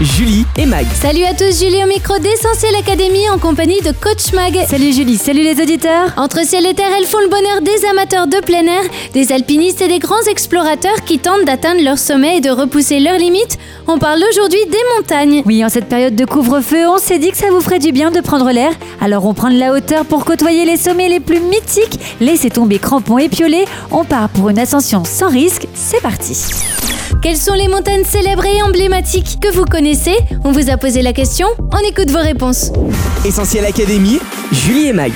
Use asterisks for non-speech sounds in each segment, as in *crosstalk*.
Julie et Mag. Salut à tous, Julie au micro d'Essentiel Académie en compagnie de Coach Mag. Salut Julie, salut les auditeurs. Entre ciel et terre, elles font le bonheur des amateurs de plein air, des alpinistes et des grands explorateurs qui tentent d'atteindre leur sommet et de repousser leurs limites. On parle aujourd'hui des montagnes. Oui, en cette période de couvre-feu, on s'est dit que ça vous ferait du bien de prendre l'air. Alors on prend de la hauteur pour côtoyer les sommets les plus mythiques. Laissez tomber crampons et piolets. On part pour une ascension sans risque. C'est parti. Quelles sont les montagnes célèbres et emblématiques que vous connaissez? On vous a posé la question, on écoute vos réponses. Essentiel Académie. Julie et Mag.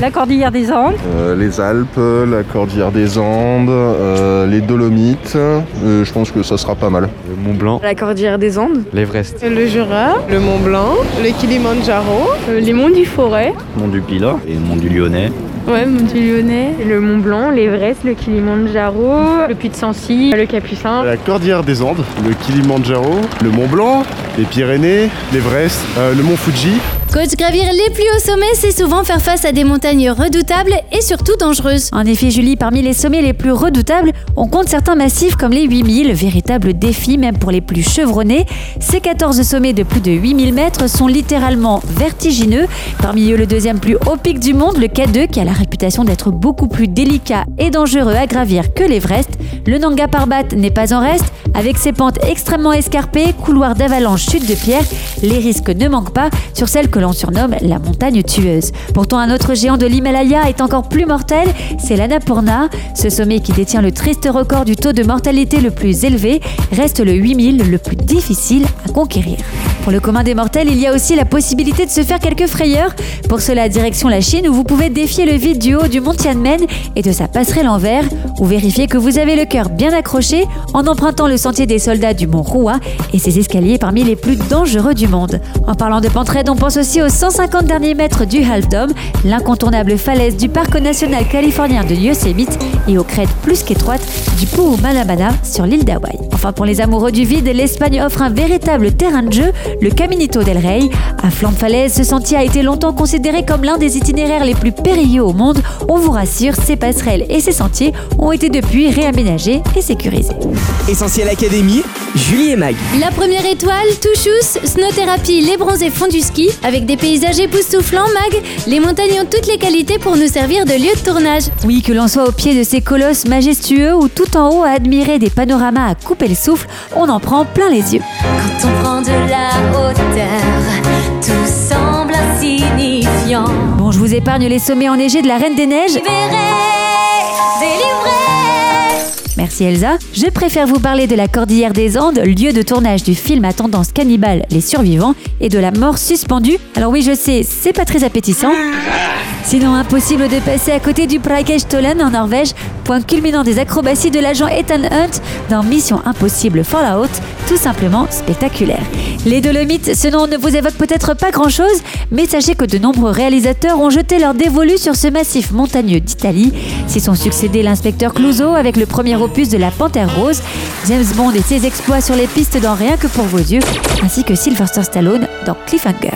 La cordillère des Andes. Euh, les Alpes, la Cordillère des Andes, euh, les Dolomites. Euh, je pense que ça sera pas mal. Le Mont Blanc, La Cordillère des Andes, l'Everest, le Jura, le Mont Blanc, le Kilimandjaro, euh, les monts du Forêt, Mont du Pilat et le Mont du Lyonnais. Ouais, Mont du Lyonnais, le Mont Blanc, l'Everest, le Kilimandjaro, le Puy de Sancy, le Capucin. La Cordillère des Andes, le Kilimandjaro, le Mont Blanc, les Pyrénées, l'Everest, euh, le Mont Fuji. Coach, gravir les plus hauts sommets, c'est souvent faire face à des montagnes redoutables et surtout dangereuses. En effet, Julie, parmi les sommets les plus redoutables, on compte certains massifs comme les 8000, véritable défi même pour les plus chevronnés. Ces 14 sommets de plus de 8000 mètres sont littéralement vertigineux. Parmi eux, le deuxième plus haut pic du monde, le K2, qui a la réputation d'être beaucoup plus délicat et dangereux à gravir que l'Everest. Le Nanga Parbat n'est pas en reste. Avec ses pentes extrêmement escarpées, couloirs d'avalanche, chutes de pierre, les risques ne manquent pas sur celle que l'on surnomme la montagne tueuse. Pourtant, un autre géant de l'Himalaya est encore plus mortel, c'est l'Annapurna. Ce sommet qui détient le triste record du taux de mortalité le plus élevé reste le 8000, le plus difficile à conquérir. Pour le commun des mortels, il y a aussi la possibilité de se faire quelques frayeurs. Pour cela, direction la Chine où vous pouvez défier le vide du haut du mont Tianmen et de sa passerelle en verre, ou vérifier que vous avez le cœur bien accroché en empruntant le sentier des soldats du mont Hua et ses escaliers parmi les plus dangereux du monde. En parlant de pente raide, on pense aussi aux 150 derniers mètres du Half l'incontournable falaise du parc national californien de Yosemite et aux crêtes plus qu'étroites du Puumalabana sur l'île d'Hawaï. Enfin, pour les amoureux du vide, l'Espagne offre un véritable terrain de jeu, le Caminito del Rey. À flanc de falaise, ce sentier a été longtemps considéré comme l'un des itinéraires les plus périlleux au monde. On vous rassure, ces passerelles et ces sentiers ont été depuis réaménagés et sécurisés. Essentiel Académie. Julie et Mag. La première étoile, Touchous, Snowthérapie, les bronzés font du ski. Avec des paysages époustouflants, Mag, les montagnes ont toutes les qualités pour nous servir de lieu de tournage. Oui, que l'on soit au pied de ces colosses majestueux ou tout en haut à admirer des panoramas à couper le souffle, on en prend plein les yeux. Quand on prend de la hauteur, tout semble insignifiant. Bon, je vous épargne les sommets enneigés de la Reine des Neiges. Merci Elsa. Je préfère vous parler de la Cordillère des Andes, lieu de tournage du film à tendance cannibale Les Survivants et de la mort suspendue. Alors oui, je sais, c'est pas très appétissant. Sinon, impossible de passer à côté du Preikestolen en Norvège, point culminant des acrobaties de l'agent Ethan Hunt dans Mission Impossible Fallout, tout simplement spectaculaire. Les Dolomites, ce nom ne vous évoque peut-être pas grand-chose, mais sachez que de nombreux réalisateurs ont jeté leur dévolu sur ce massif montagneux d'Italie. S'y sont succédés l'inspecteur Clouseau avec le premier opus de La Panthère Rose, James Bond et ses exploits sur les pistes dans Rien que pour vos yeux, ainsi que Sylvester Stallone dans Cliffhanger.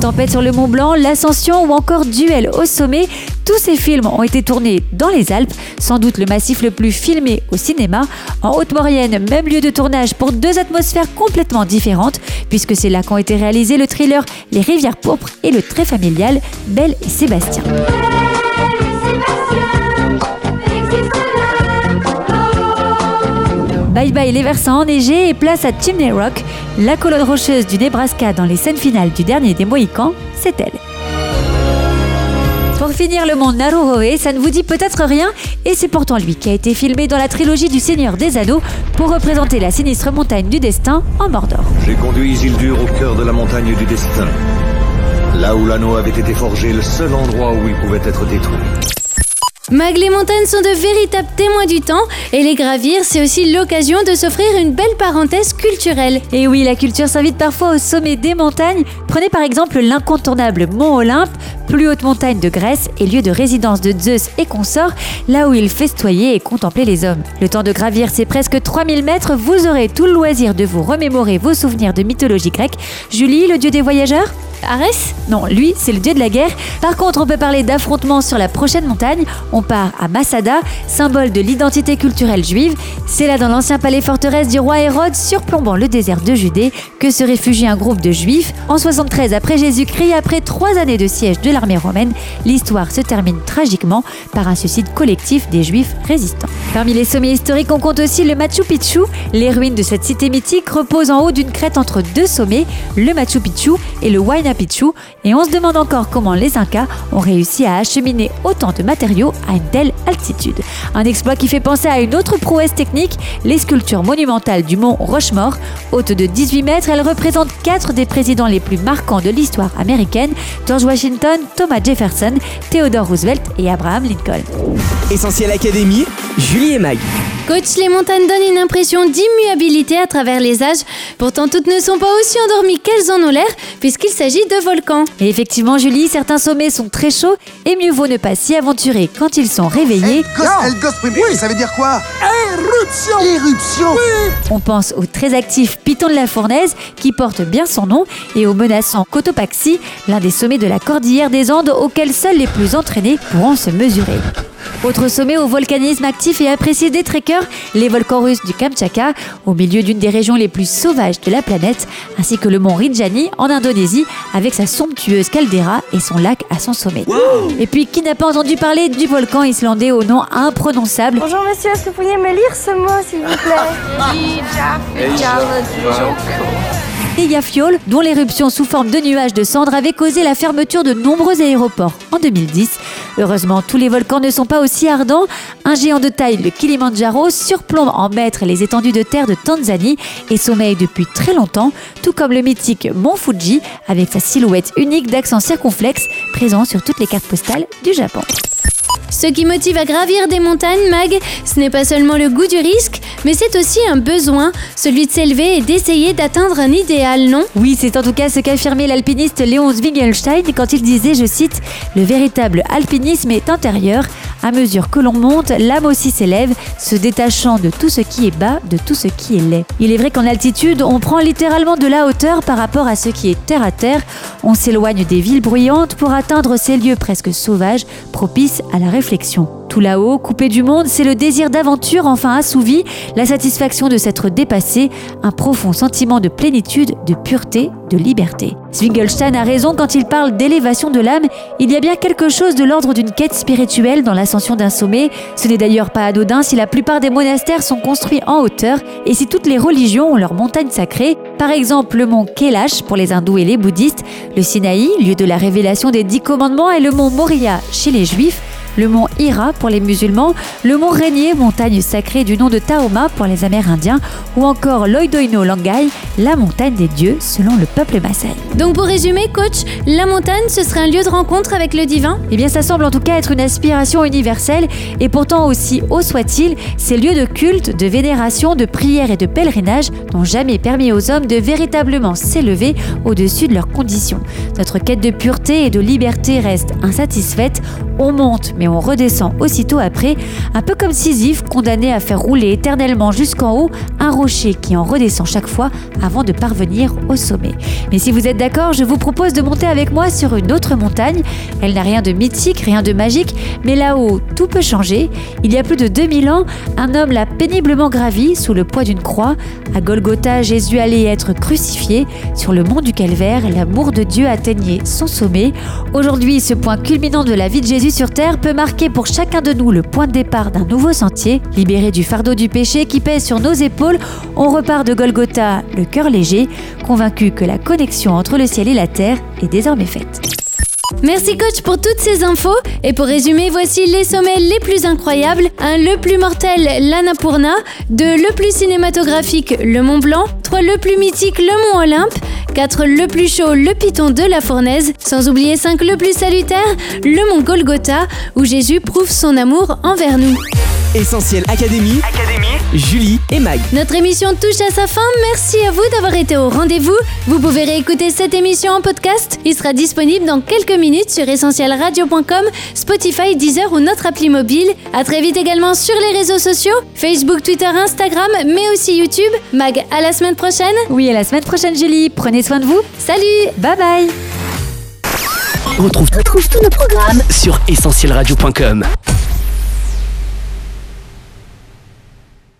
Tempête sur le Mont Blanc, L'Ascension ou encore Duel au sommet, tous ces films ont été tournés dans les Alpes, sans doute le massif le plus filmé au cinéma. En Haute-Maurienne, même lieu de tournage pour deux atmosphères complètement différentes, puisque c'est là qu'ont été réalisés le thriller Les Rivières Pourpres et le très familial Belle et Sébastien. Bye bye les versants enneigés et place à Chimney Rock, la colonne rocheuse du Nebraska dans les scènes finales du dernier des Mohicans, c'est elle. Pour finir, le mont Naruhoe, ça ne vous dit peut-être rien, et c'est pourtant lui qui a été filmé dans la trilogie du Seigneur des Anneaux pour représenter la sinistre montagne du destin en Mordor. J'ai conduit Isildur au cœur de la montagne du destin. Là où l'anneau avait été forgé, le seul endroit où il pouvait être détruit. Mag, les montagnes sont de véritables témoins du temps et les gravir, c'est aussi l'occasion de s'offrir une belle parenthèse culturelle. Et oui, la culture s'invite parfois au sommet des montagnes. Prenez par exemple l'incontournable Mont Olympe, plus haute montagne de Grèce et lieu de résidence de Zeus et consorts, là où il festoyait et contemplait les hommes. Le temps de gravir ces presque 3000 mètres, vous aurez tout le loisir de vous remémorer vos souvenirs de mythologie grecque. Julie, le dieu des voyageurs? Arès Non, lui, c'est le dieu de la guerre. Par contre, on peut parler d'affrontements sur la prochaine montagne. On part à Masada, symbole de l'identité culturelle juive. C'est là, dans l'ancien palais forteresse du roi Hérode, surplombant le désert de Judée, que se réfugie un groupe de juifs. En 73 après Jésus-Christ, après trois années de siège de l'armée romaine, l'histoire se termine tragiquement par un suicide collectif des juifs résistants. Parmi les sommets historiques, on compte aussi le Machu Picchu. Les ruines de cette cité mythique reposent en haut d'une crête entre deux sommets, le Machu Picchu et le Huayna Picchu. Et on se demande encore comment les Incas ont réussi à acheminer autant de matériaux à une telle altitude. Un exploit qui fait penser à une autre prouesse technique, les sculptures monumentales du mont Rochemort. Haute de 18 mètres, elles représentent quatre des présidents les plus marquants de l'histoire américaine, George Washington, Thomas Jefferson, Theodore Roosevelt et Abraham Lincoln. Essentiel Académie, Julie et Mag. Coach, les montagnes donnent une impression d'immuabilité à travers les âges. Pourtant, toutes ne sont pas aussi endormies qu'elles en ont l'air, puisqu'il s'agit de volcans. Et effectivement, Julie, certains sommets sont très chauds et mieux vaut ne pas s'y aventurer quand ils sont réveillés. Gosse, elle gosse, oui, oui, ça veut dire quoi Éruption Éruption On pense au très actif Piton de la Fournaise, qui porte bien son nom, et au menaçant Cotopaxi, l'un des sommets de la cordillère des Andes auxquels seuls les plus entraînés pourront se mesurer. Autre sommet au volcanisme actif et apprécié des trekkers, les volcans russes du Kamchatka, au milieu d'une des régions les plus sauvages de la planète, ainsi que le mont Rinjani en Indonésie, avec sa somptueuse caldeira et son lac à son sommet. Et puis, qui n'a pas entendu parler du volcan islandais au nom imprononçable? Bonjour monsieur, est-ce que vous pourriez me lire ce mot s'il vous plaît? *laughs* Eyjafjall, dont l'éruption sous forme de nuages de cendres avait causé la fermeture de nombreux aéroports en 2010. Heureusement, tous les volcans ne sont pas aussi ardents. Un géant de taille, le Kilimandjaro, surplombe en mètres les étendues de terre de Tanzanie et sommeille depuis très longtemps, tout comme le mythique mont Fuji, avec sa silhouette unique d'accent circonflexe présent sur toutes les cartes postales du Japon. Ce qui motive à gravir des montagnes, Mag, ce n'est pas seulement le goût du risque, mais c'est aussi un besoin, celui de s'élever et d'essayer d'atteindre un idéal, non? Oui, c'est en tout cas ce qu'affirmait l'alpiniste Léon Zwingelstein quand il disait, je cite, Le véritable alpinisme est intérieur. À mesure que l'on monte, l'âme aussi s'élève, se détachant de tout ce qui est bas, de tout ce qui est laid. Il est vrai qu'en altitude, on prend littéralement de la hauteur par rapport à ce qui est terre à terre. On s'éloigne des villes bruyantes pour atteindre ces lieux presque sauvages, propices à la réflexion. Tout là-haut, coupé du monde, c'est le désir d'aventure enfin assouvi, la satisfaction de s'être dépassé, un profond sentiment de plénitude, de pureté, de liberté. Zwingelstein a raison quand il parle d'élévation de l'âme, il y a bien quelque chose de l'ordre d'une quête spirituelle dans l'ascension d'un sommet. Ce n'est d'ailleurs pas anodin si la plupart des monastères sont construits en hauteur et si toutes les religions ont leur montagne sacrée. Par exemple, le mont Kailash pour les hindous et les bouddhistes, le Sinaï, lieu de la révélation des dix commandements, et le mont Moria chez les juifs le mont Hira pour les musulmans, le mont Rainier, montagne sacrée du nom de Taoma pour les Amérindiens, ou encore Loidoino Langai, la montagne des dieux selon le peuple Maasai. Donc pour résumer, coach, la montagne, ce serait un lieu de rencontre avec le divin? Eh bien, ça semble en tout cas être une aspiration universelle, et pourtant aussi haut soit-il, ces lieux de culte, de vénération, de prière et de pèlerinage n'ont jamais permis aux hommes de véritablement s'élever au-dessus de leurs conditions. Notre quête de pureté et de liberté reste insatisfaite. On monte, mais on redescend aussitôt après, un peu comme Sisyphe, condamné à faire rouler éternellement jusqu'en haut un rocher qui en redescend chaque fois avant de parvenir au sommet. Mais si vous êtes d'accord, je vous propose de monter avec moi sur une autre montagne. Elle n'a rien de mythique, rien de magique, mais là-haut, tout peut changer. Il y a plus de 2000 ans, un homme l'a péniblement gravi sous le poids d'une croix. À Golgotha, Jésus allait être crucifié. Sur le mont du Calvaire, l'amour de Dieu atteignait son sommet. Aujourd'hui, ce point culminant de la vie de Jésus sur terre peut marquer pour chacun de nous le point de départ d'un nouveau sentier. Libéré du fardeau du péché qui pèse sur nos épaules, on repart de Golgotha, le cœur léger, convaincu que la connexion entre le ciel et la terre est désormais faite. Merci coach pour toutes ces infos. Et pour résumer, voici les sommets les plus incroyables. 1. Le plus mortel, l'Annapurna. 2. Le plus cinématographique, le Mont Blanc. 3. Le plus mythique, le Mont Olympe. 4. Le plus chaud, le Piton de la Fournaise. Sans oublier 5. Le plus salutaire, le Mont Golgotha, où Jésus prouve son amour envers nous. Essentiel Académie, Julie et Mag. Notre émission touche à sa fin. Merci à vous d'avoir été au rendez-vous. Vous pouvez réécouter cette émission en podcast. Il sera disponible dans quelques minutes sur essentielradio.com, Spotify, Deezer ou notre appli mobile. À très vite également sur les réseaux sociaux, Facebook, Twitter, Instagram, mais aussi YouTube. Mag, à la semaine prochaine. Oui, à la semaine prochaine, Julie. Prenez soin de vous. Salut Bye bye Retrouve, retrouve tous nos programmes sur essentielradio.com.